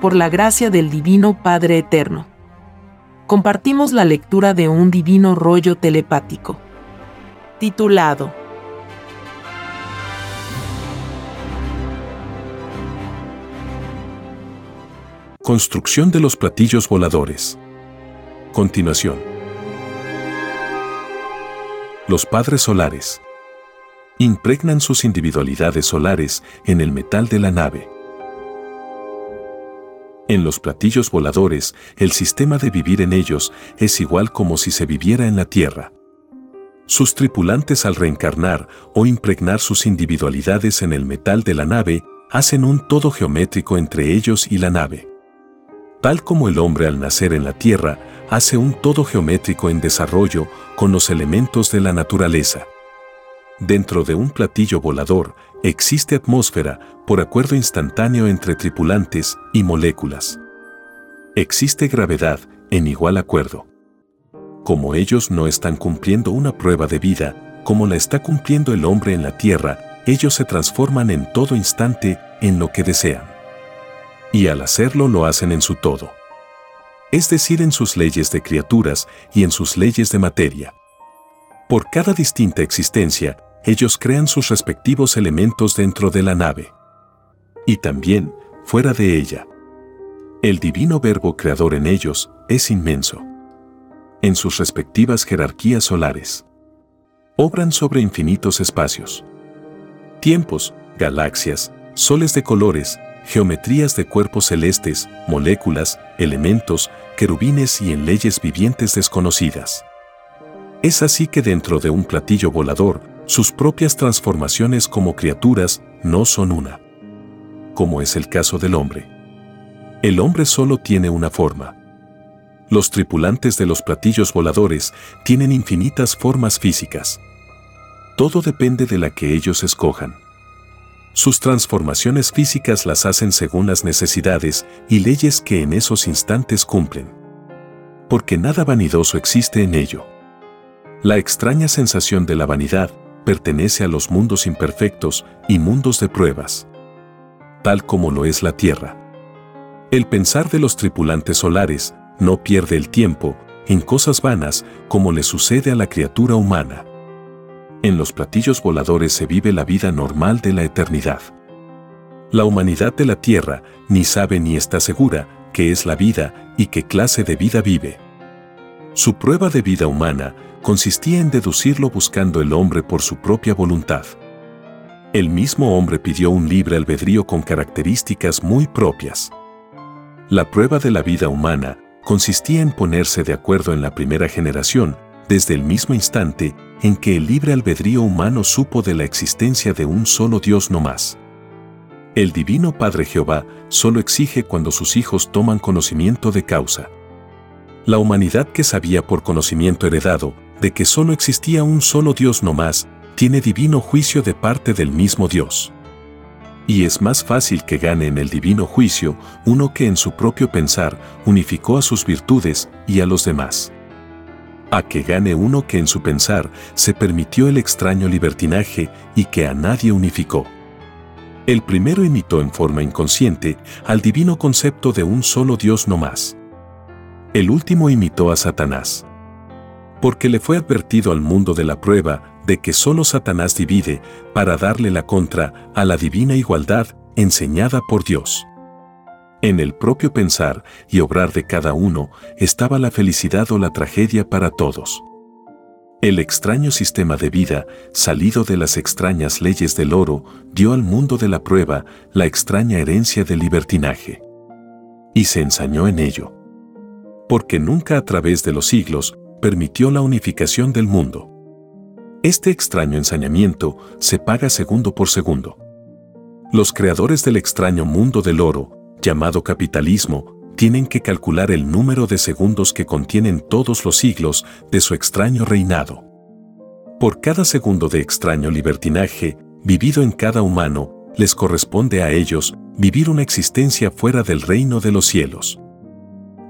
por la gracia del Divino Padre Eterno. Compartimos la lectura de un divino rollo telepático, titulado Construcción de los platillos voladores. Continuación. Los padres solares. Impregnan sus individualidades solares en el metal de la nave. En los platillos voladores, el sistema de vivir en ellos es igual como si se viviera en la Tierra. Sus tripulantes al reencarnar o impregnar sus individualidades en el metal de la nave, hacen un todo geométrico entre ellos y la nave. Tal como el hombre al nacer en la Tierra hace un todo geométrico en desarrollo con los elementos de la naturaleza. Dentro de un platillo volador existe atmósfera por acuerdo instantáneo entre tripulantes y moléculas. Existe gravedad en igual acuerdo. Como ellos no están cumpliendo una prueba de vida, como la está cumpliendo el hombre en la tierra, ellos se transforman en todo instante en lo que desean. Y al hacerlo lo hacen en su todo. Es decir, en sus leyes de criaturas y en sus leyes de materia. Por cada distinta existencia, ellos crean sus respectivos elementos dentro de la nave. Y también fuera de ella. El divino verbo creador en ellos es inmenso. En sus respectivas jerarquías solares. Obran sobre infinitos espacios. Tiempos, galaxias, soles de colores, geometrías de cuerpos celestes, moléculas, elementos, querubines y en leyes vivientes desconocidas. Es así que dentro de un platillo volador, sus propias transformaciones como criaturas no son una. Como es el caso del hombre. El hombre solo tiene una forma. Los tripulantes de los platillos voladores tienen infinitas formas físicas. Todo depende de la que ellos escojan. Sus transformaciones físicas las hacen según las necesidades y leyes que en esos instantes cumplen. Porque nada vanidoso existe en ello. La extraña sensación de la vanidad pertenece a los mundos imperfectos y mundos de pruebas, tal como lo es la Tierra. El pensar de los tripulantes solares no pierde el tiempo en cosas vanas como le sucede a la criatura humana. En los platillos voladores se vive la vida normal de la eternidad. La humanidad de la Tierra ni sabe ni está segura qué es la vida y qué clase de vida vive. Su prueba de vida humana consistía en deducirlo buscando el hombre por su propia voluntad. El mismo hombre pidió un libre albedrío con características muy propias. La prueba de la vida humana consistía en ponerse de acuerdo en la primera generación, desde el mismo instante en que el libre albedrío humano supo de la existencia de un solo Dios no más. El Divino Padre Jehová solo exige cuando sus hijos toman conocimiento de causa. La humanidad que sabía por conocimiento heredado de que solo existía un solo Dios no más, tiene divino juicio de parte del mismo Dios. Y es más fácil que gane en el divino juicio uno que en su propio pensar unificó a sus virtudes y a los demás. A que gane uno que en su pensar se permitió el extraño libertinaje y que a nadie unificó. El primero imitó en forma inconsciente al divino concepto de un solo Dios no más. El último imitó a Satanás porque le fue advertido al mundo de la prueba de que solo Satanás divide para darle la contra a la divina igualdad enseñada por Dios. En el propio pensar y obrar de cada uno estaba la felicidad o la tragedia para todos. El extraño sistema de vida, salido de las extrañas leyes del oro, dio al mundo de la prueba la extraña herencia del libertinaje. Y se ensañó en ello. Porque nunca a través de los siglos permitió la unificación del mundo. Este extraño ensañamiento se paga segundo por segundo. Los creadores del extraño mundo del oro, llamado capitalismo, tienen que calcular el número de segundos que contienen todos los siglos de su extraño reinado. Por cada segundo de extraño libertinaje, vivido en cada humano, les corresponde a ellos vivir una existencia fuera del reino de los cielos.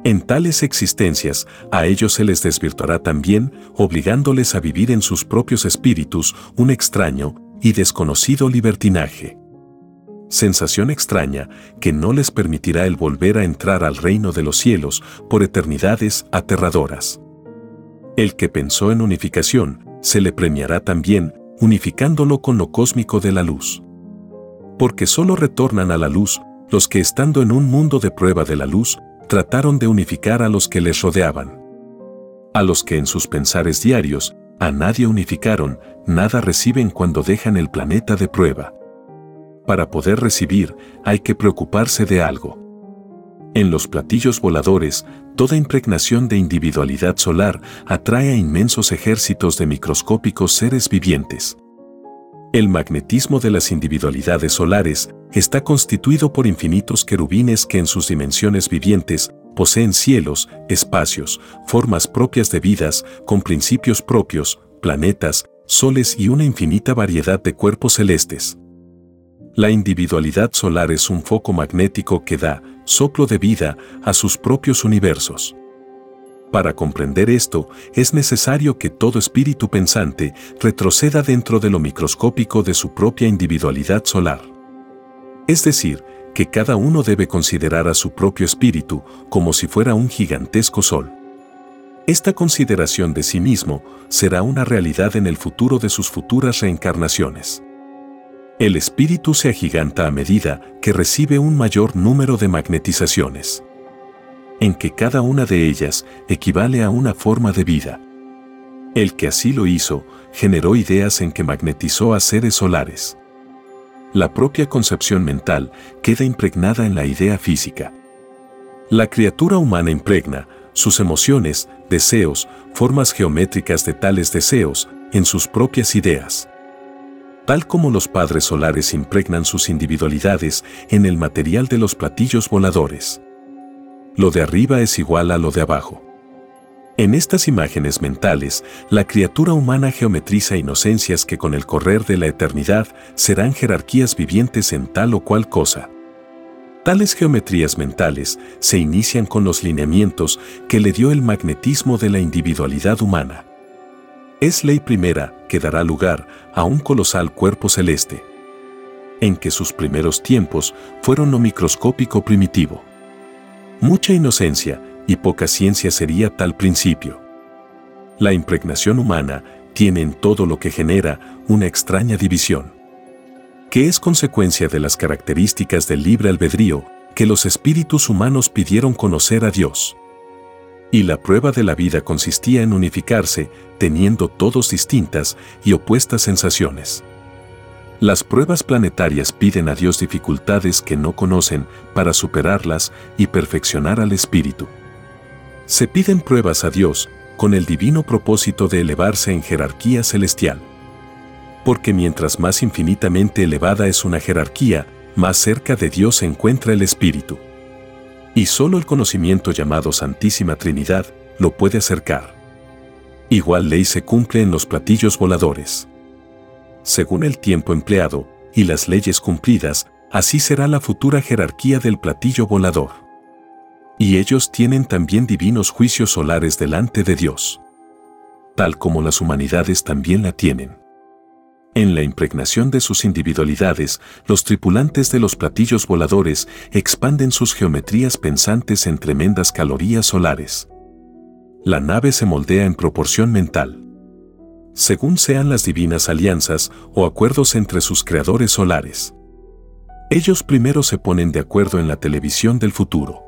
En tales existencias, a ellos se les desvirtuará también, obligándoles a vivir en sus propios espíritus un extraño y desconocido libertinaje. sensación extraña que no les permitirá el volver a entrar al reino de los cielos por eternidades aterradoras. El que pensó en unificación, se le premiará también, unificándolo con lo cósmico de la luz. Porque solo retornan a la luz los que estando en un mundo de prueba de la luz, trataron de unificar a los que les rodeaban. A los que en sus pensares diarios, a nadie unificaron, nada reciben cuando dejan el planeta de prueba. Para poder recibir, hay que preocuparse de algo. En los platillos voladores, toda impregnación de individualidad solar atrae a inmensos ejércitos de microscópicos seres vivientes. El magnetismo de las individualidades solares está constituido por infinitos querubines que en sus dimensiones vivientes poseen cielos, espacios, formas propias de vidas, con principios propios, planetas, soles y una infinita variedad de cuerpos celestes. La individualidad solar es un foco magnético que da soplo de vida a sus propios universos. Para comprender esto, es necesario que todo espíritu pensante retroceda dentro de lo microscópico de su propia individualidad solar. Es decir, que cada uno debe considerar a su propio espíritu como si fuera un gigantesco sol. Esta consideración de sí mismo será una realidad en el futuro de sus futuras reencarnaciones. El espíritu se agiganta a medida que recibe un mayor número de magnetizaciones en que cada una de ellas equivale a una forma de vida. El que así lo hizo, generó ideas en que magnetizó a seres solares. La propia concepción mental queda impregnada en la idea física. La criatura humana impregna sus emociones, deseos, formas geométricas de tales deseos, en sus propias ideas. Tal como los padres solares impregnan sus individualidades en el material de los platillos voladores lo de arriba es igual a lo de abajo. En estas imágenes mentales, la criatura humana geometriza inocencias que con el correr de la eternidad serán jerarquías vivientes en tal o cual cosa. Tales geometrías mentales se inician con los lineamientos que le dio el magnetismo de la individualidad humana. Es ley primera que dará lugar a un colosal cuerpo celeste, en que sus primeros tiempos fueron lo microscópico primitivo. Mucha inocencia y poca ciencia sería tal principio. La impregnación humana tiene en todo lo que genera una extraña división, que es consecuencia de las características del libre albedrío que los espíritus humanos pidieron conocer a Dios. Y la prueba de la vida consistía en unificarse, teniendo todos distintas y opuestas sensaciones. Las pruebas planetarias piden a Dios dificultades que no conocen para superarlas y perfeccionar al espíritu. Se piden pruebas a Dios con el divino propósito de elevarse en jerarquía celestial. Porque mientras más infinitamente elevada es una jerarquía, más cerca de Dios se encuentra el espíritu. Y solo el conocimiento llamado Santísima Trinidad lo puede acercar. Igual ley se cumple en los platillos voladores según el tiempo empleado y las leyes cumplidas, así será la futura jerarquía del platillo volador. Y ellos tienen también divinos juicios solares delante de Dios, tal como las humanidades también la tienen. En la impregnación de sus individualidades, los tripulantes de los platillos voladores expanden sus geometrías pensantes en tremendas calorías solares. La nave se moldea en proporción mental según sean las divinas alianzas o acuerdos entre sus creadores solares. Ellos primero se ponen de acuerdo en la televisión del futuro.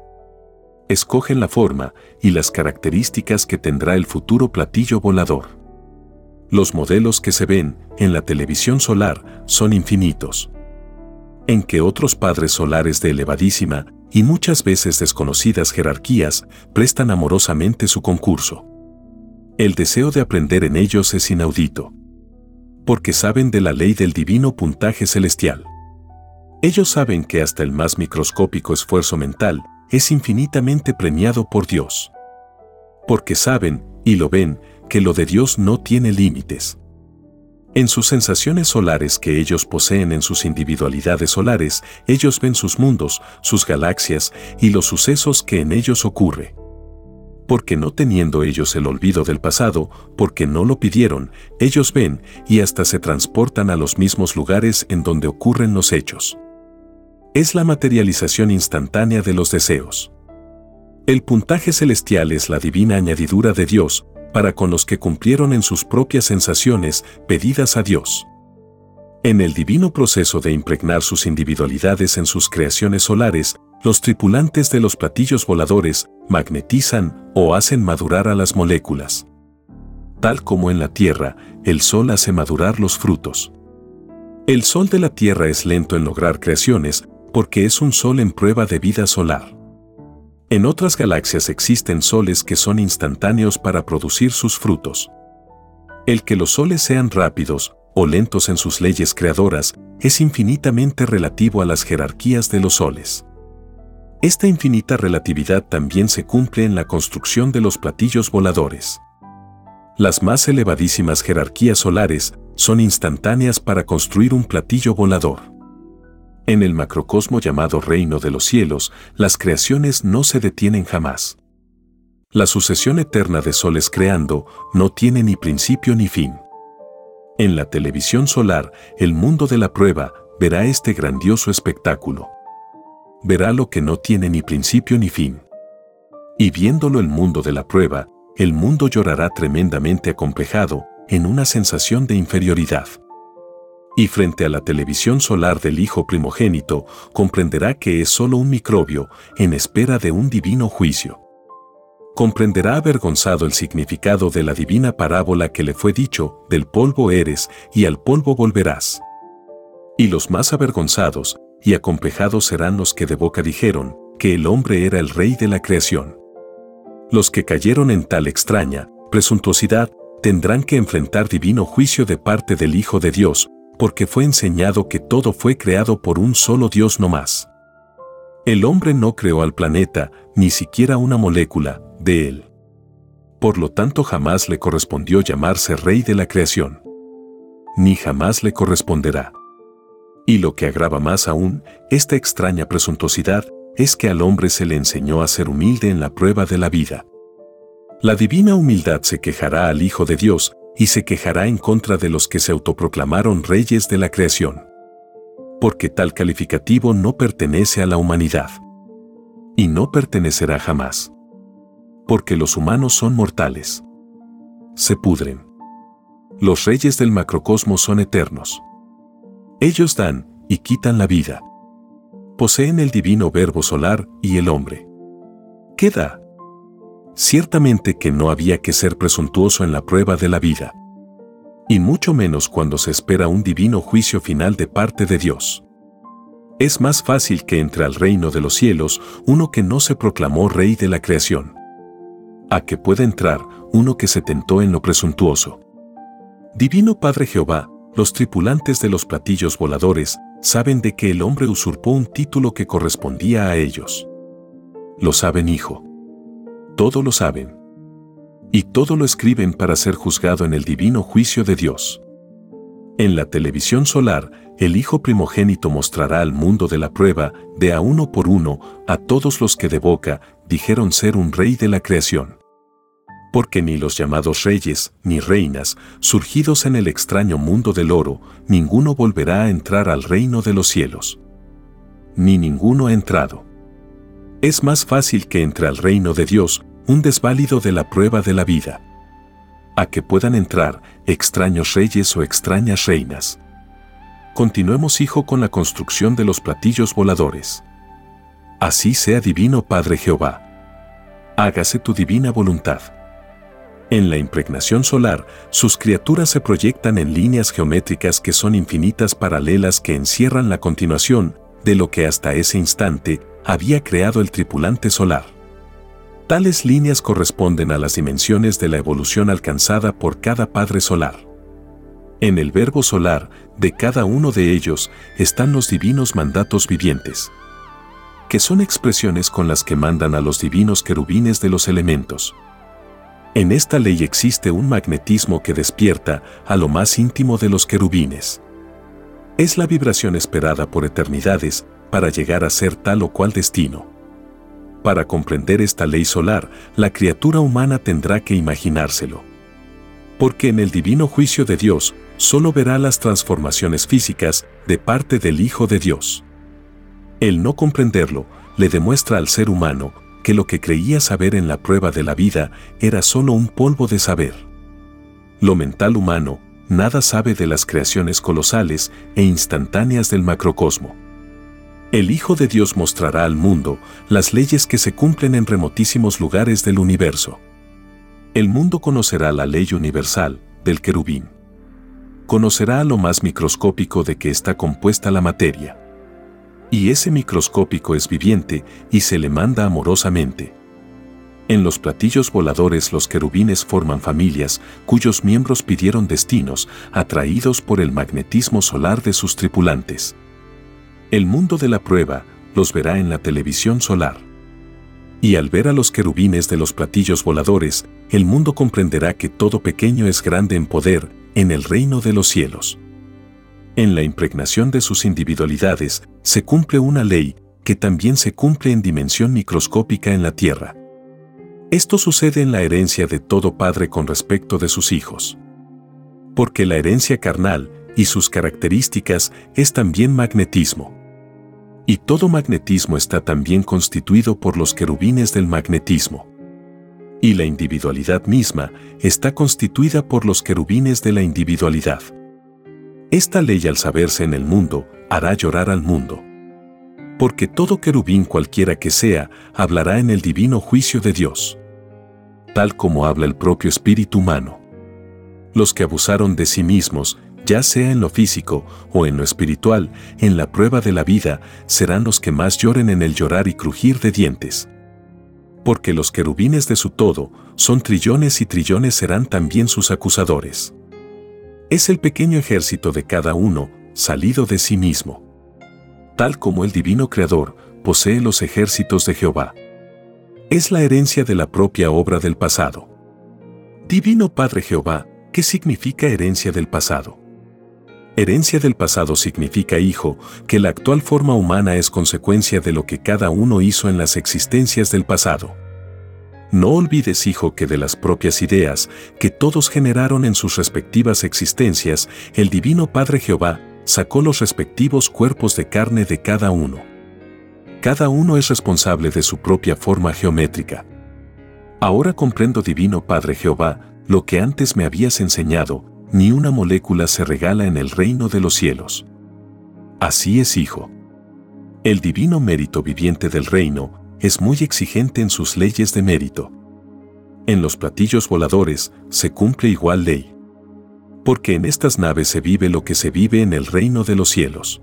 Escogen la forma y las características que tendrá el futuro platillo volador. Los modelos que se ven en la televisión solar son infinitos. En que otros padres solares de elevadísima y muchas veces desconocidas jerarquías prestan amorosamente su concurso. El deseo de aprender en ellos es inaudito. Porque saben de la ley del divino puntaje celestial. Ellos saben que hasta el más microscópico esfuerzo mental es infinitamente premiado por Dios. Porque saben, y lo ven, que lo de Dios no tiene límites. En sus sensaciones solares que ellos poseen en sus individualidades solares, ellos ven sus mundos, sus galaxias y los sucesos que en ellos ocurre porque no teniendo ellos el olvido del pasado, porque no lo pidieron, ellos ven y hasta se transportan a los mismos lugares en donde ocurren los hechos. Es la materialización instantánea de los deseos. El puntaje celestial es la divina añadidura de Dios, para con los que cumplieron en sus propias sensaciones pedidas a Dios. En el divino proceso de impregnar sus individualidades en sus creaciones solares, los tripulantes de los platillos voladores magnetizan o hacen madurar a las moléculas. Tal como en la Tierra, el Sol hace madurar los frutos. El Sol de la Tierra es lento en lograr creaciones porque es un Sol en prueba de vida solar. En otras galaxias existen soles que son instantáneos para producir sus frutos. El que los soles sean rápidos o lentos en sus leyes creadoras es infinitamente relativo a las jerarquías de los soles. Esta infinita relatividad también se cumple en la construcción de los platillos voladores. Las más elevadísimas jerarquías solares son instantáneas para construir un platillo volador. En el macrocosmo llamado reino de los cielos, las creaciones no se detienen jamás. La sucesión eterna de soles creando no tiene ni principio ni fin. En la televisión solar, el mundo de la prueba verá este grandioso espectáculo. Verá lo que no tiene ni principio ni fin. Y viéndolo el mundo de la prueba, el mundo llorará tremendamente acomplejado en una sensación de inferioridad y frente a la televisión solar del Hijo primogénito, comprenderá que es solo un microbio en espera de un divino juicio. Comprenderá avergonzado el significado de la divina parábola que le fue dicho, del polvo eres y al polvo volverás. Y los más avergonzados y acomplejados serán los que de boca dijeron que el hombre era el rey de la creación. Los que cayeron en tal extraña presuntuosidad tendrán que enfrentar divino juicio de parte del Hijo de Dios, porque fue enseñado que todo fue creado por un solo Dios no más. El hombre no creó al planeta, ni siquiera una molécula, de él. Por lo tanto jamás le correspondió llamarse rey de la creación. Ni jamás le corresponderá. Y lo que agrava más aún, esta extraña presuntuosidad, es que al hombre se le enseñó a ser humilde en la prueba de la vida. La divina humildad se quejará al Hijo de Dios, y se quejará en contra de los que se autoproclamaron reyes de la creación. Porque tal calificativo no pertenece a la humanidad. Y no pertenecerá jamás. Porque los humanos son mortales. Se pudren. Los reyes del macrocosmos son eternos. Ellos dan y quitan la vida. Poseen el divino verbo solar y el hombre. ¿Qué da? Ciertamente que no había que ser presuntuoso en la prueba de la vida. Y mucho menos cuando se espera un divino juicio final de parte de Dios. Es más fácil que entre al reino de los cielos uno que no se proclamó rey de la creación. A que pueda entrar uno que se tentó en lo presuntuoso. Divino Padre Jehová, los tripulantes de los platillos voladores saben de que el hombre usurpó un título que correspondía a ellos. Lo saben, hijo todo lo saben. Y todo lo escriben para ser juzgado en el divino juicio de Dios. En la televisión solar, el Hijo primogénito mostrará al mundo de la prueba, de a uno por uno, a todos los que de boca dijeron ser un rey de la creación. Porque ni los llamados reyes, ni reinas, surgidos en el extraño mundo del oro, ninguno volverá a entrar al reino de los cielos. Ni ninguno ha entrado. Es más fácil que entre al reino de Dios un desválido de la prueba de la vida. A que puedan entrar extraños reyes o extrañas reinas. Continuemos, hijo, con la construcción de los platillos voladores. Así sea divino Padre Jehová. Hágase tu divina voluntad. En la impregnación solar, sus criaturas se proyectan en líneas geométricas que son infinitas paralelas que encierran la continuación de lo que hasta ese instante había creado el tripulante solar. Tales líneas corresponden a las dimensiones de la evolución alcanzada por cada padre solar. En el verbo solar de cada uno de ellos están los divinos mandatos vivientes, que son expresiones con las que mandan a los divinos querubines de los elementos. En esta ley existe un magnetismo que despierta a lo más íntimo de los querubines. Es la vibración esperada por eternidades para llegar a ser tal o cual destino. Para comprender esta ley solar, la criatura humana tendrá que imaginárselo. Porque en el divino juicio de Dios, solo verá las transformaciones físicas de parte del Hijo de Dios. El no comprenderlo le demuestra al ser humano que lo que creía saber en la prueba de la vida era solo un polvo de saber. Lo mental humano nada sabe de las creaciones colosales e instantáneas del macrocosmo. El Hijo de Dios mostrará al mundo las leyes que se cumplen en remotísimos lugares del universo. El mundo conocerá la ley universal del querubín. Conocerá lo más microscópico de que está compuesta la materia. Y ese microscópico es viviente y se le manda amorosamente. En los platillos voladores los querubines forman familias cuyos miembros pidieron destinos atraídos por el magnetismo solar de sus tripulantes. El mundo de la prueba los verá en la televisión solar. Y al ver a los querubines de los platillos voladores, el mundo comprenderá que todo pequeño es grande en poder en el reino de los cielos. En la impregnación de sus individualidades se cumple una ley que también se cumple en dimensión microscópica en la tierra. Esto sucede en la herencia de todo padre con respecto de sus hijos. Porque la herencia carnal y sus características es también magnetismo. Y todo magnetismo está también constituido por los querubines del magnetismo. Y la individualidad misma está constituida por los querubines de la individualidad. Esta ley al saberse en el mundo hará llorar al mundo. Porque todo querubín cualquiera que sea, hablará en el divino juicio de Dios. Tal como habla el propio espíritu humano. Los que abusaron de sí mismos ya sea en lo físico o en lo espiritual, en la prueba de la vida, serán los que más lloren en el llorar y crujir de dientes. Porque los querubines de su todo son trillones y trillones serán también sus acusadores. Es el pequeño ejército de cada uno, salido de sí mismo. Tal como el divino Creador posee los ejércitos de Jehová. Es la herencia de la propia obra del pasado. Divino Padre Jehová, ¿qué significa herencia del pasado? Herencia del pasado significa, hijo, que la actual forma humana es consecuencia de lo que cada uno hizo en las existencias del pasado. No olvides, hijo, que de las propias ideas que todos generaron en sus respectivas existencias, el Divino Padre Jehová sacó los respectivos cuerpos de carne de cada uno. Cada uno es responsable de su propia forma geométrica. Ahora comprendo, Divino Padre Jehová, lo que antes me habías enseñado, ni una molécula se regala en el reino de los cielos. Así es, hijo. El divino mérito viviente del reino es muy exigente en sus leyes de mérito. En los platillos voladores se cumple igual ley. Porque en estas naves se vive lo que se vive en el reino de los cielos.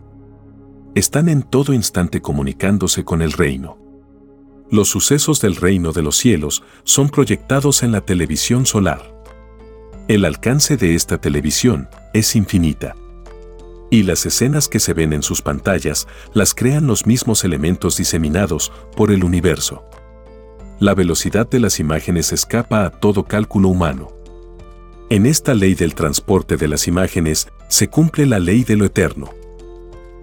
Están en todo instante comunicándose con el reino. Los sucesos del reino de los cielos son proyectados en la televisión solar. El alcance de esta televisión es infinita. Y las escenas que se ven en sus pantallas las crean los mismos elementos diseminados por el universo. La velocidad de las imágenes escapa a todo cálculo humano. En esta ley del transporte de las imágenes se cumple la ley de lo eterno.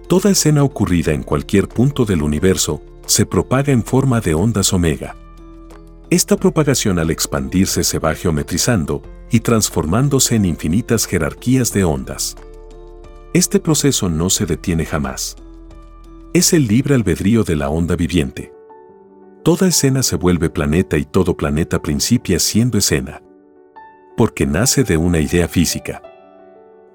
Toda escena ocurrida en cualquier punto del universo se propaga en forma de ondas omega. Esta propagación al expandirse se va geometrizando y transformándose en infinitas jerarquías de ondas. Este proceso no se detiene jamás. Es el libre albedrío de la onda viviente. Toda escena se vuelve planeta y todo planeta principia siendo escena. Porque nace de una idea física.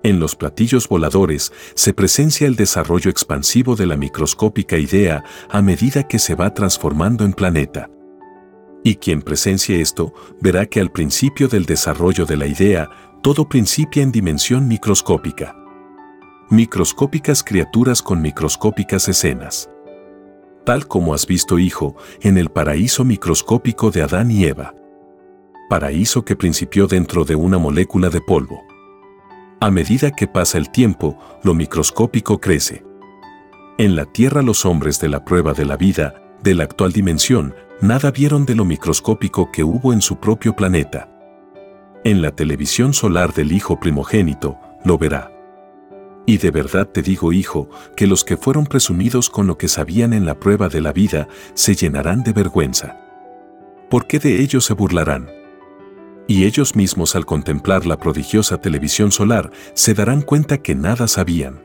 En los platillos voladores se presencia el desarrollo expansivo de la microscópica idea a medida que se va transformando en planeta. Y quien presencie esto verá que al principio del desarrollo de la idea, todo principia en dimensión microscópica. Microscópicas criaturas con microscópicas escenas. Tal como has visto, hijo, en el paraíso microscópico de Adán y Eva. Paraíso que principió dentro de una molécula de polvo. A medida que pasa el tiempo, lo microscópico crece. En la Tierra los hombres de la prueba de la vida, de la actual dimensión, nada vieron de lo microscópico que hubo en su propio planeta. En la televisión solar del Hijo primogénito, lo verá. Y de verdad te digo, hijo, que los que fueron presumidos con lo que sabían en la prueba de la vida se llenarán de vergüenza. ¿Por qué de ellos se burlarán? Y ellos mismos al contemplar la prodigiosa televisión solar se darán cuenta que nada sabían.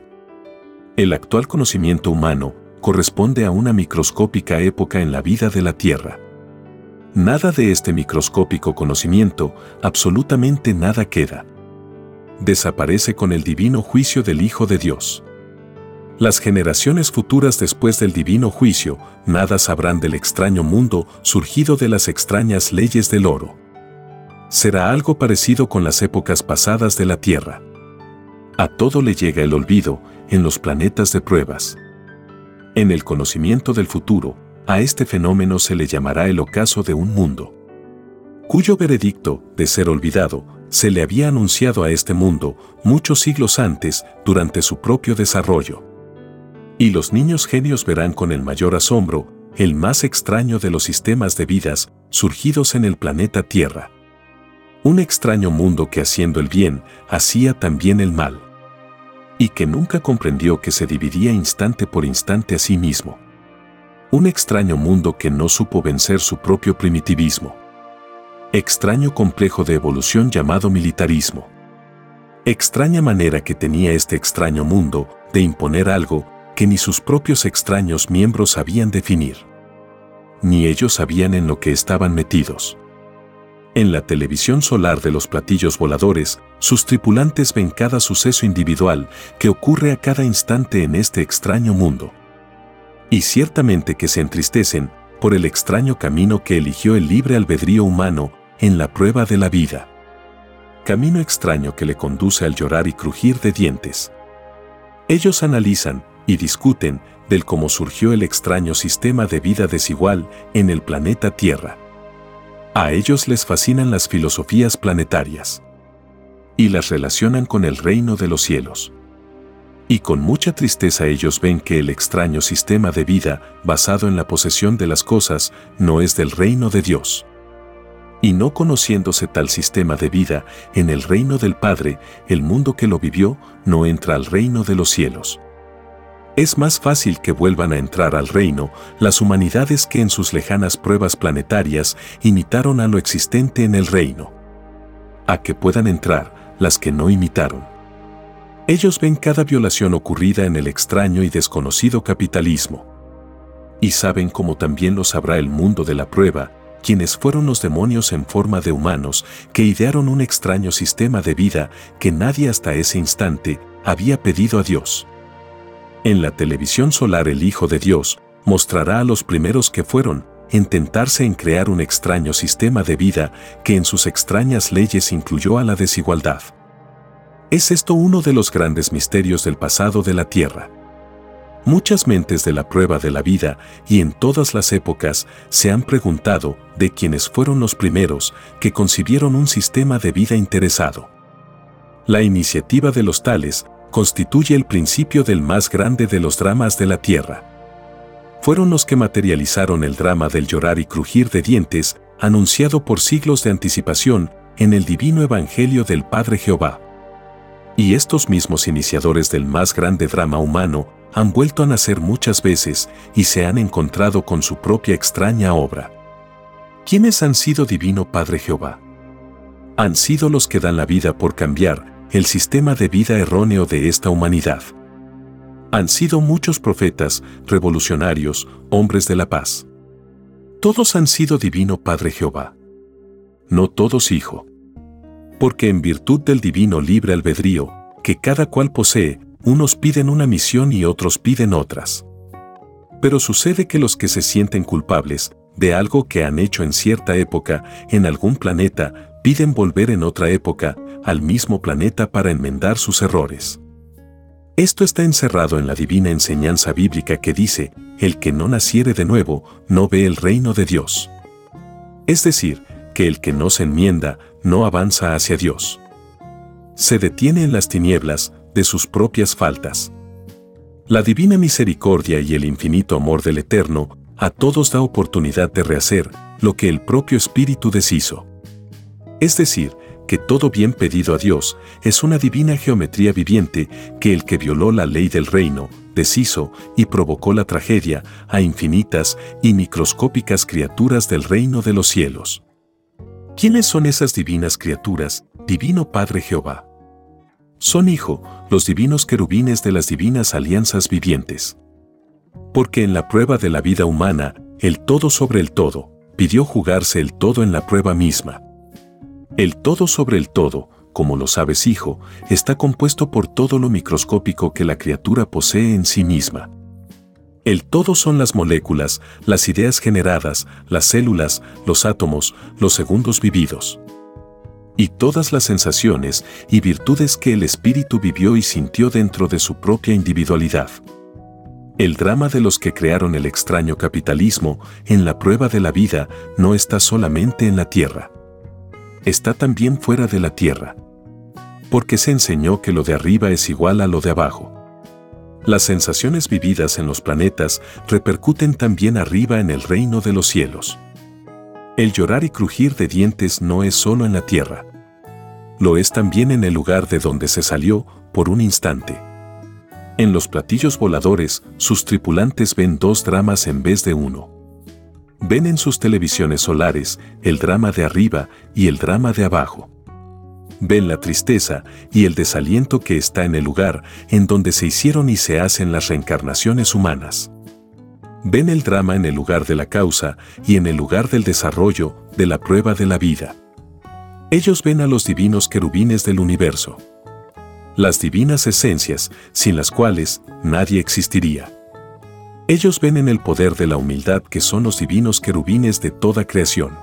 El actual conocimiento humano corresponde a una microscópica época en la vida de la Tierra. Nada de este microscópico conocimiento, absolutamente nada queda. Desaparece con el divino juicio del Hijo de Dios. Las generaciones futuras después del divino juicio nada sabrán del extraño mundo surgido de las extrañas leyes del oro. Será algo parecido con las épocas pasadas de la Tierra. A todo le llega el olvido en los planetas de pruebas. En el conocimiento del futuro, a este fenómeno se le llamará el ocaso de un mundo, cuyo veredicto, de ser olvidado, se le había anunciado a este mundo muchos siglos antes durante su propio desarrollo. Y los niños genios verán con el mayor asombro el más extraño de los sistemas de vidas surgidos en el planeta Tierra. Un extraño mundo que haciendo el bien, hacía también el mal. Y que nunca comprendió que se dividía instante por instante a sí mismo un extraño mundo que no supo vencer su propio primitivismo. Extraño complejo de evolución llamado militarismo. Extraña manera que tenía este extraño mundo de imponer algo que ni sus propios extraños miembros sabían definir. Ni ellos sabían en lo que estaban metidos. En la televisión solar de los platillos voladores, sus tripulantes ven cada suceso individual que ocurre a cada instante en este extraño mundo y ciertamente que se entristecen por el extraño camino que eligió el libre albedrío humano en la prueba de la vida. Camino extraño que le conduce al llorar y crujir de dientes. Ellos analizan y discuten del cómo surgió el extraño sistema de vida desigual en el planeta Tierra. A ellos les fascinan las filosofías planetarias y las relacionan con el reino de los cielos. Y con mucha tristeza ellos ven que el extraño sistema de vida, basado en la posesión de las cosas, no es del reino de Dios. Y no conociéndose tal sistema de vida en el reino del Padre, el mundo que lo vivió no entra al reino de los cielos. Es más fácil que vuelvan a entrar al reino las humanidades que en sus lejanas pruebas planetarias imitaron a lo existente en el reino. A que puedan entrar las que no imitaron. Ellos ven cada violación ocurrida en el extraño y desconocido capitalismo. Y saben como también lo sabrá el mundo de la prueba, quienes fueron los demonios en forma de humanos que idearon un extraño sistema de vida que nadie hasta ese instante había pedido a Dios. En la televisión solar el Hijo de Dios mostrará a los primeros que fueron en tentarse en crear un extraño sistema de vida que en sus extrañas leyes incluyó a la desigualdad. ¿Es esto uno de los grandes misterios del pasado de la Tierra? Muchas mentes de la prueba de la vida y en todas las épocas se han preguntado de quiénes fueron los primeros que concibieron un sistema de vida interesado. La iniciativa de los tales constituye el principio del más grande de los dramas de la Tierra. Fueron los que materializaron el drama del llorar y crujir de dientes, anunciado por siglos de anticipación en el divino Evangelio del Padre Jehová. Y estos mismos iniciadores del más grande drama humano han vuelto a nacer muchas veces y se han encontrado con su propia extraña obra. ¿Quiénes han sido Divino Padre Jehová? Han sido los que dan la vida por cambiar el sistema de vida erróneo de esta humanidad. Han sido muchos profetas, revolucionarios, hombres de la paz. Todos han sido Divino Padre Jehová. No todos Hijo porque en virtud del divino libre albedrío, que cada cual posee, unos piden una misión y otros piden otras. Pero sucede que los que se sienten culpables de algo que han hecho en cierta época en algún planeta, piden volver en otra época al mismo planeta para enmendar sus errores. Esto está encerrado en la divina enseñanza bíblica que dice, el que no naciere de nuevo no ve el reino de Dios. Es decir, que el que no se enmienda no avanza hacia Dios. Se detiene en las tinieblas de sus propias faltas. La divina misericordia y el infinito amor del Eterno a todos da oportunidad de rehacer lo que el propio Espíritu deshizo. Es decir, que todo bien pedido a Dios es una divina geometría viviente que el que violó la ley del reino, deshizo y provocó la tragedia a infinitas y microscópicas criaturas del reino de los cielos. ¿Quiénes son esas divinas criaturas, Divino Padre Jehová? Son, Hijo, los divinos querubines de las divinas alianzas vivientes. Porque en la prueba de la vida humana, el todo sobre el todo, pidió jugarse el todo en la prueba misma. El todo sobre el todo, como lo sabes hijo, está compuesto por todo lo microscópico que la criatura posee en sí misma. El todo son las moléculas, las ideas generadas, las células, los átomos, los segundos vividos. Y todas las sensaciones y virtudes que el espíritu vivió y sintió dentro de su propia individualidad. El drama de los que crearon el extraño capitalismo en la prueba de la vida no está solamente en la Tierra. Está también fuera de la Tierra. Porque se enseñó que lo de arriba es igual a lo de abajo. Las sensaciones vividas en los planetas repercuten también arriba en el reino de los cielos. El llorar y crujir de dientes no es solo en la tierra. Lo es también en el lugar de donde se salió por un instante. En los platillos voladores, sus tripulantes ven dos dramas en vez de uno. Ven en sus televisiones solares el drama de arriba y el drama de abajo. Ven la tristeza y el desaliento que está en el lugar en donde se hicieron y se hacen las reencarnaciones humanas. Ven el drama en el lugar de la causa y en el lugar del desarrollo de la prueba de la vida. Ellos ven a los divinos querubines del universo las divinas esencias, sin las cuales nadie existiría. Ellos ven en el poder de la humildad que son los divinos querubines de toda creación.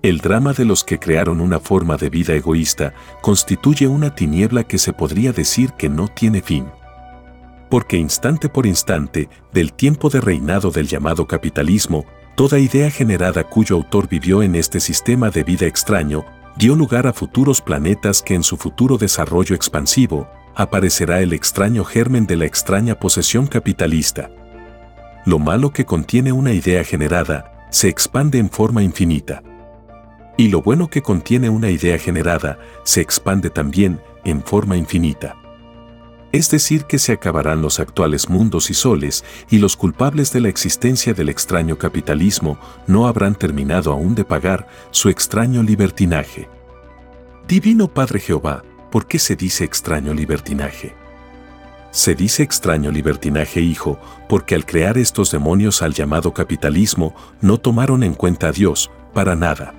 El drama de los que crearon una forma de vida egoísta constituye una tiniebla que se podría decir que no tiene fin. Porque instante por instante, del tiempo de reinado del llamado capitalismo, toda idea generada cuyo autor vivió en este sistema de vida extraño dio lugar a futuros planetas que en su futuro desarrollo expansivo aparecerá el extraño germen de la extraña posesión capitalista. Lo malo que contiene una idea generada se expande en forma infinita. Y lo bueno que contiene una idea generada se expande también en forma infinita. Es decir, que se acabarán los actuales mundos y soles y los culpables de la existencia del extraño capitalismo no habrán terminado aún de pagar su extraño libertinaje. Divino Padre Jehová, ¿por qué se dice extraño libertinaje? Se dice extraño libertinaje, hijo, porque al crear estos demonios al llamado capitalismo no tomaron en cuenta a Dios, para nada.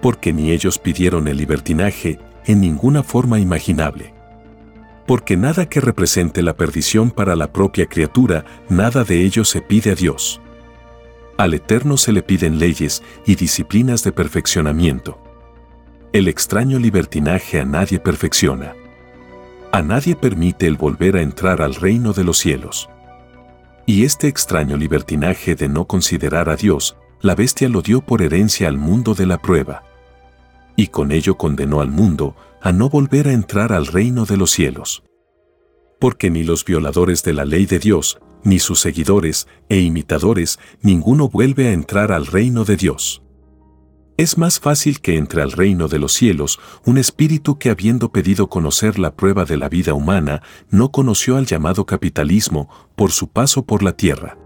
Porque ni ellos pidieron el libertinaje en ninguna forma imaginable porque nada que represente la perdición para la propia criatura, nada de ello se pide a Dios. Al Eterno se le piden leyes y disciplinas de perfeccionamiento. El extraño libertinaje a nadie perfecciona. A nadie permite el volver a entrar al reino de los cielos. Y este extraño libertinaje de no considerar a Dios, la bestia lo dio por herencia al mundo de la prueba. Y con ello condenó al mundo, a no volver a entrar al reino de los cielos. Porque ni los violadores de la ley de Dios, ni sus seguidores e imitadores, ninguno vuelve a entrar al reino de Dios. Es más fácil que entre al reino de los cielos un espíritu que habiendo pedido conocer la prueba de la vida humana, no conoció al llamado capitalismo por su paso por la tierra.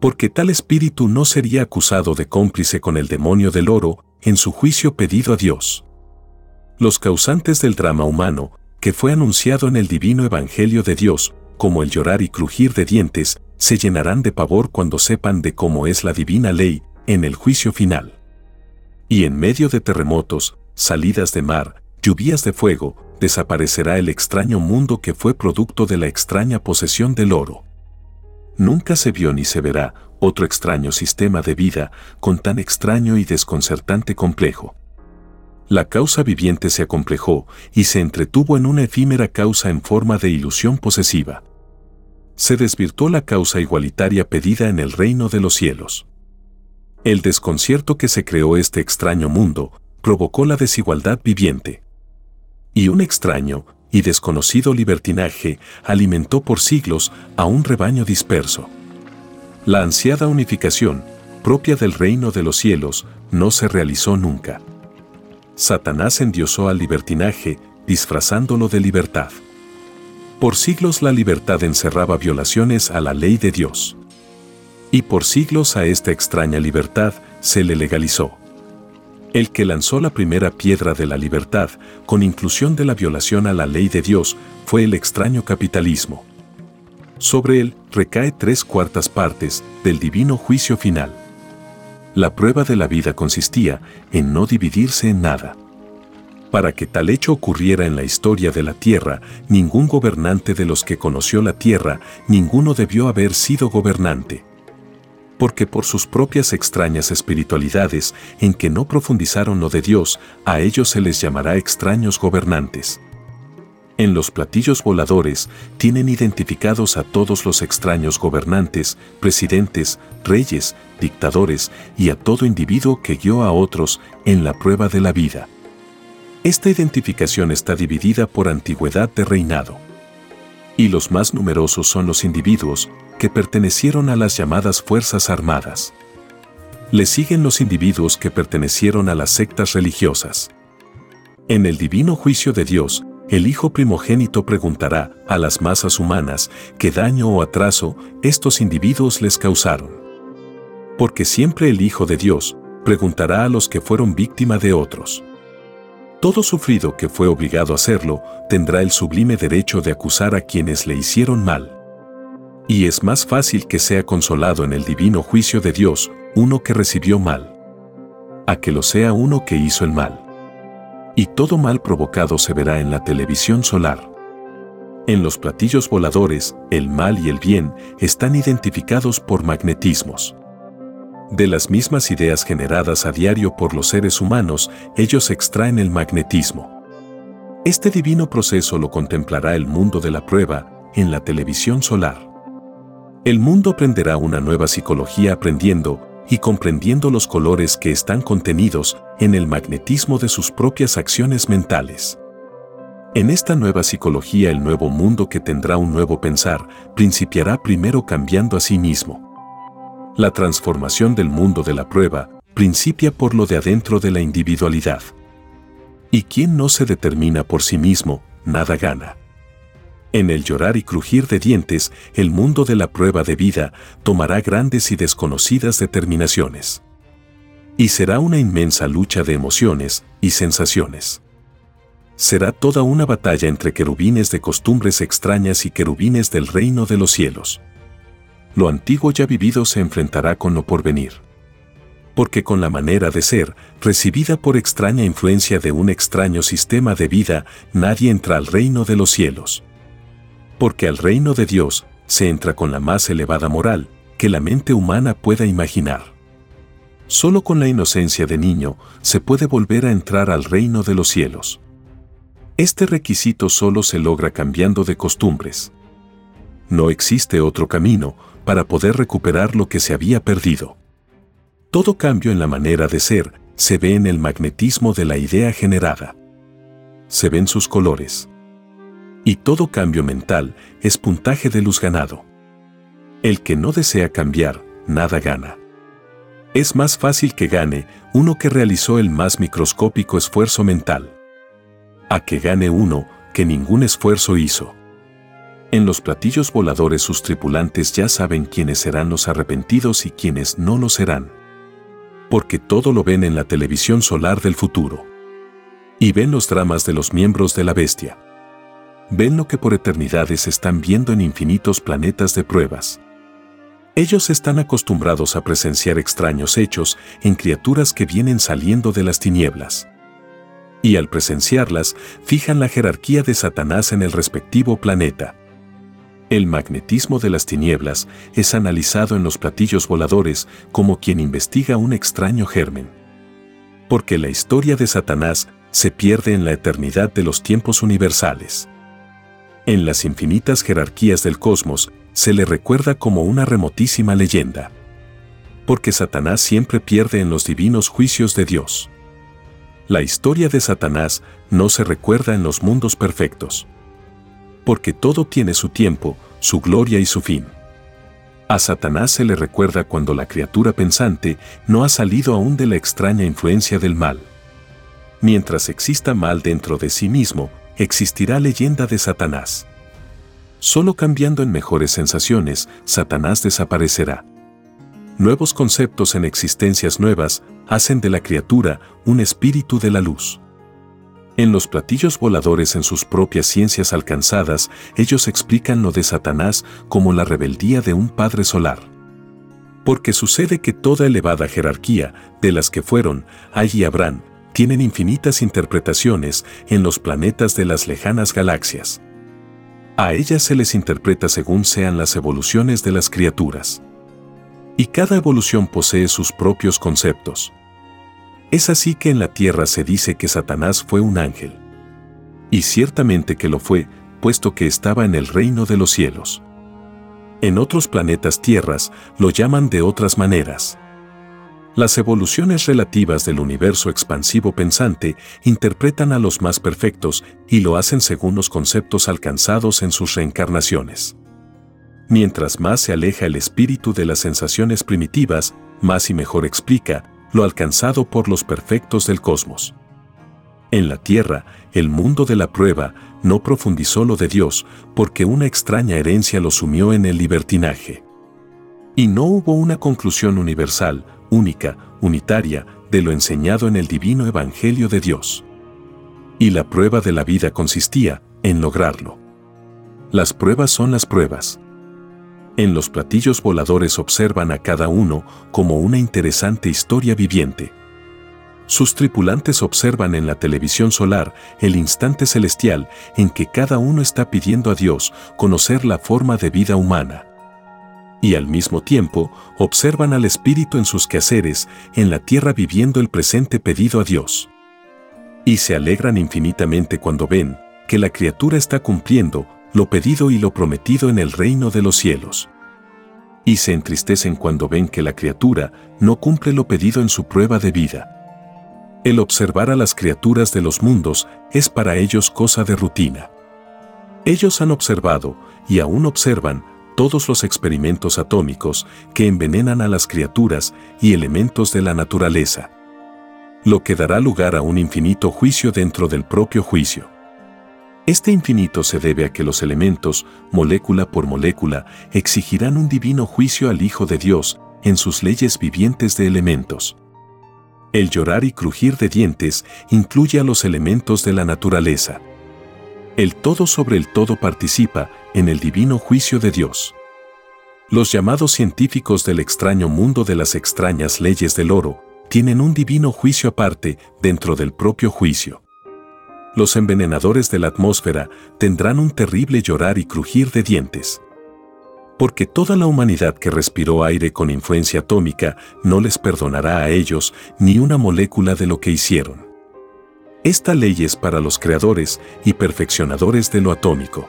Porque tal espíritu no sería acusado de cómplice con el demonio del oro en su juicio pedido a Dios los causantes del drama humano, que fue anunciado en el divino Evangelio de Dios, como el llorar y crujir de dientes, se llenarán de pavor cuando sepan de cómo es la divina ley en el juicio final. Y en medio de terremotos, salidas de mar, lluvias de fuego, desaparecerá el extraño mundo que fue producto de la extraña posesión del oro. Nunca se vio ni se verá otro extraño sistema de vida con tan extraño y desconcertante complejo la causa viviente se acomplejó y se entretuvo en una efímera causa en forma de ilusión posesiva. Se desvirtuó la causa igualitaria pedida en el reino de los cielos. El desconcierto que se creó este extraño mundo provocó la desigualdad viviente. Y un extraño y desconocido libertinaje alimentó por siglos a un rebaño disperso. La ansiada unificación, propia del reino de los cielos, no se realizó nunca. Satanás endiosó al libertinaje, disfrazándolo de libertad. Por siglos la libertad encerraba violaciones a la ley de Dios. Y por siglos a esta extraña libertad se le legalizó. El que lanzó la primera piedra de la libertad, con inclusión de la violación a la ley de Dios, fue el extraño capitalismo. Sobre él recae tres cuartas partes del divino juicio final. La prueba de la vida consistía en no dividirse en nada. Para que tal hecho ocurriera en la historia de la tierra, ningún gobernante de los que conoció la tierra, ninguno debió haber sido gobernante. Porque por sus propias extrañas espiritualidades, en que no profundizaron lo de Dios, a ellos se les llamará extraños gobernantes. En los platillos voladores tienen identificados a todos los extraños gobernantes, presidentes, reyes, dictadores y a todo individuo que guió a otros en la prueba de la vida. Esta identificación está dividida por antigüedad de reinado. Y los más numerosos son los individuos que pertenecieron a las llamadas Fuerzas Armadas. Le siguen los individuos que pertenecieron a las sectas religiosas. En el divino juicio de Dios, el Hijo primogénito preguntará a las masas humanas qué daño o atraso estos individuos les causaron. Porque siempre el Hijo de Dios preguntará a los que fueron víctima de otros. Todo sufrido que fue obligado a hacerlo tendrá el sublime derecho de acusar a quienes le hicieron mal. Y es más fácil que sea consolado en el divino juicio de Dios uno que recibió mal, a que lo sea uno que hizo el mal. Y todo mal provocado se verá en la televisión solar. En los platillos voladores, el mal y el bien están identificados por magnetismos. De las mismas ideas generadas a diario por los seres humanos, ellos extraen el magnetismo. Este divino proceso lo contemplará el mundo de la prueba en la televisión solar. El mundo aprenderá una nueva psicología aprendiendo y comprendiendo los colores que están contenidos en el magnetismo de sus propias acciones mentales. En esta nueva psicología el nuevo mundo que tendrá un nuevo pensar principiará primero cambiando a sí mismo. La transformación del mundo de la prueba principia por lo de adentro de la individualidad. Y quien no se determina por sí mismo, nada gana. En el llorar y crujir de dientes, el mundo de la prueba de vida tomará grandes y desconocidas determinaciones. Y será una inmensa lucha de emociones y sensaciones. Será toda una batalla entre querubines de costumbres extrañas y querubines del reino de los cielos lo antiguo ya vivido se enfrentará con lo porvenir. Porque con la manera de ser, recibida por extraña influencia de un extraño sistema de vida, nadie entra al reino de los cielos. Porque al reino de Dios se entra con la más elevada moral que la mente humana pueda imaginar. Solo con la inocencia de niño se puede volver a entrar al reino de los cielos. Este requisito solo se logra cambiando de costumbres. No existe otro camino, para poder recuperar lo que se había perdido. Todo cambio en la manera de ser se ve en el magnetismo de la idea generada. Se ven sus colores. Y todo cambio mental es puntaje de luz ganado. El que no desea cambiar, nada gana. Es más fácil que gane uno que realizó el más microscópico esfuerzo mental. A que gane uno que ningún esfuerzo hizo. En los platillos voladores sus tripulantes ya saben quiénes serán los arrepentidos y quiénes no lo serán. Porque todo lo ven en la televisión solar del futuro. Y ven los dramas de los miembros de la bestia. Ven lo que por eternidades están viendo en infinitos planetas de pruebas. Ellos están acostumbrados a presenciar extraños hechos en criaturas que vienen saliendo de las tinieblas. Y al presenciarlas, fijan la jerarquía de Satanás en el respectivo planeta. El magnetismo de las tinieblas es analizado en los platillos voladores como quien investiga un extraño germen. Porque la historia de Satanás se pierde en la eternidad de los tiempos universales. En las infinitas jerarquías del cosmos se le recuerda como una remotísima leyenda. Porque Satanás siempre pierde en los divinos juicios de Dios. La historia de Satanás no se recuerda en los mundos perfectos porque todo tiene su tiempo, su gloria y su fin. A Satanás se le recuerda cuando la criatura pensante no ha salido aún de la extraña influencia del mal. Mientras exista mal dentro de sí mismo, existirá leyenda de Satanás. Solo cambiando en mejores sensaciones, Satanás desaparecerá. Nuevos conceptos en existencias nuevas hacen de la criatura un espíritu de la luz. En los platillos voladores en sus propias ciencias alcanzadas, ellos explican lo de Satanás como la rebeldía de un Padre Solar. Porque sucede que toda elevada jerarquía, de las que fueron, y habrán, tienen infinitas interpretaciones en los planetas de las lejanas galaxias. A ellas se les interpreta según sean las evoluciones de las criaturas. Y cada evolución posee sus propios conceptos. Es así que en la Tierra se dice que Satanás fue un ángel. Y ciertamente que lo fue, puesto que estaba en el reino de los cielos. En otros planetas tierras lo llaman de otras maneras. Las evoluciones relativas del universo expansivo pensante interpretan a los más perfectos y lo hacen según los conceptos alcanzados en sus reencarnaciones. Mientras más se aleja el espíritu de las sensaciones primitivas, más y mejor explica lo alcanzado por los perfectos del cosmos. En la Tierra, el mundo de la prueba no profundizó lo de Dios porque una extraña herencia lo sumió en el libertinaje. Y no hubo una conclusión universal, única, unitaria, de lo enseñado en el divino Evangelio de Dios. Y la prueba de la vida consistía en lograrlo. Las pruebas son las pruebas. En los platillos voladores observan a cada uno como una interesante historia viviente. Sus tripulantes observan en la televisión solar el instante celestial en que cada uno está pidiendo a Dios conocer la forma de vida humana y al mismo tiempo observan al Espíritu en sus quehaceres en la tierra viviendo el presente pedido a Dios. Y se alegran infinitamente cuando ven que la criatura está cumpliendo lo pedido y lo prometido en el reino de los cielos. Y se entristecen cuando ven que la criatura no cumple lo pedido en su prueba de vida. El observar a las criaturas de los mundos es para ellos cosa de rutina. Ellos han observado y aún observan todos los experimentos atómicos que envenenan a las criaturas y elementos de la naturaleza. Lo que dará lugar a un infinito juicio dentro del propio juicio. Este infinito se debe a que los elementos, molécula por molécula, exigirán un divino juicio al Hijo de Dios en sus leyes vivientes de elementos. El llorar y crujir de dientes incluye a los elementos de la naturaleza. El todo sobre el todo participa en el divino juicio de Dios. Los llamados científicos del extraño mundo de las extrañas leyes del oro tienen un divino juicio aparte dentro del propio juicio. Los envenenadores de la atmósfera tendrán un terrible llorar y crujir de dientes. Porque toda la humanidad que respiró aire con influencia atómica no les perdonará a ellos ni una molécula de lo que hicieron. Esta ley es para los creadores y perfeccionadores de lo atómico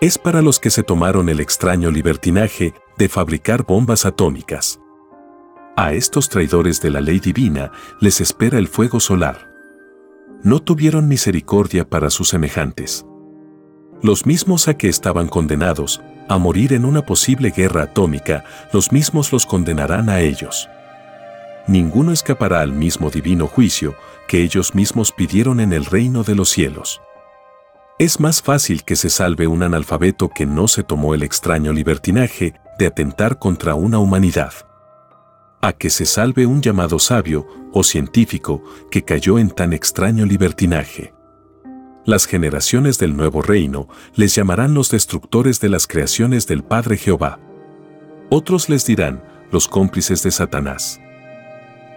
es para los que se tomaron el extraño libertinaje de fabricar bombas atómicas. A estos traidores de la ley divina les espera el fuego solar. No tuvieron misericordia para sus semejantes. Los mismos a que estaban condenados a morir en una posible guerra atómica, los mismos los condenarán a ellos. Ninguno escapará al mismo divino juicio que ellos mismos pidieron en el reino de los cielos. Es más fácil que se salve un analfabeto que no se tomó el extraño libertinaje de atentar contra una humanidad. A que se salve un llamado sabio o científico que cayó en tan extraño libertinaje. Las generaciones del nuevo reino les llamarán los destructores de las creaciones del Padre Jehová. Otros les dirán los cómplices de Satanás.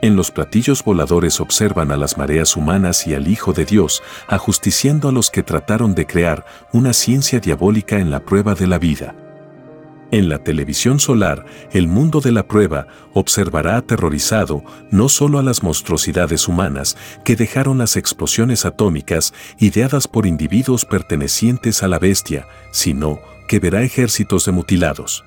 En los platillos voladores observan a las mareas humanas y al Hijo de Dios, ajusticiando a los que trataron de crear una ciencia diabólica en la prueba de la vida. En la televisión solar, el mundo de la prueba observará aterrorizado no solo a las monstruosidades humanas que dejaron las explosiones atómicas ideadas por individuos pertenecientes a la bestia, sino que verá ejércitos de mutilados.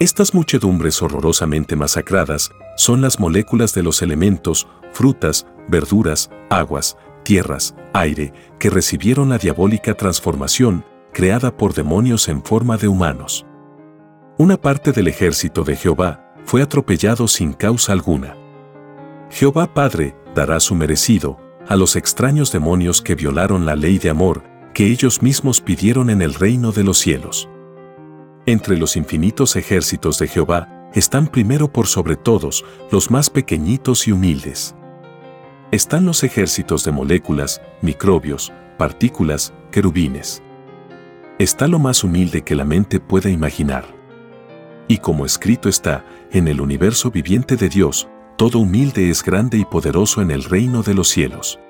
Estas muchedumbres horrorosamente masacradas son las moléculas de los elementos, frutas, verduras, aguas, tierras, aire, que recibieron la diabólica transformación creada por demonios en forma de humanos. Una parte del ejército de Jehová fue atropellado sin causa alguna. Jehová Padre dará su merecido a los extraños demonios que violaron la ley de amor que ellos mismos pidieron en el reino de los cielos. Entre los infinitos ejércitos de Jehová están primero por sobre todos los más pequeñitos y humildes. Están los ejércitos de moléculas, microbios, partículas, querubines. Está lo más humilde que la mente pueda imaginar. Y como escrito está, en el universo viviente de Dios, todo humilde es grande y poderoso en el reino de los cielos.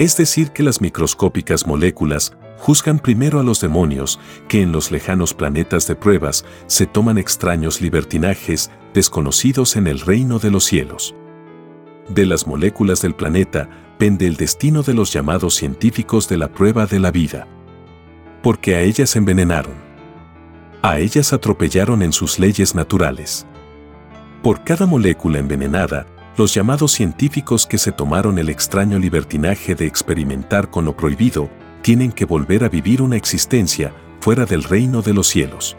Es decir, que las microscópicas moléculas juzgan primero a los demonios, que en los lejanos planetas de pruebas se toman extraños libertinajes desconocidos en el reino de los cielos. De las moléculas del planeta pende el destino de los llamados científicos de la prueba de la vida. Porque a ellas envenenaron. A ellas atropellaron en sus leyes naturales. Por cada molécula envenenada, los llamados científicos que se tomaron el extraño libertinaje de experimentar con lo prohibido, tienen que volver a vivir una existencia fuera del reino de los cielos.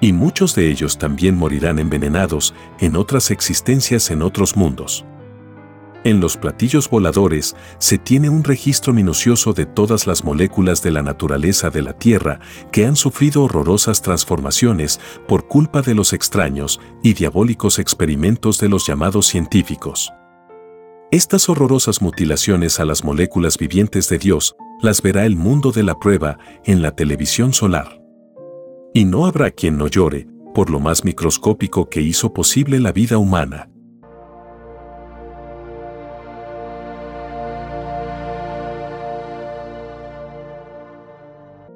Y muchos de ellos también morirán envenenados en otras existencias en otros mundos. En los platillos voladores se tiene un registro minucioso de todas las moléculas de la naturaleza de la Tierra que han sufrido horrorosas transformaciones por culpa de los extraños y diabólicos experimentos de los llamados científicos. Estas horrorosas mutilaciones a las moléculas vivientes de Dios las verá el mundo de la prueba en la televisión solar. Y no habrá quien no llore por lo más microscópico que hizo posible la vida humana.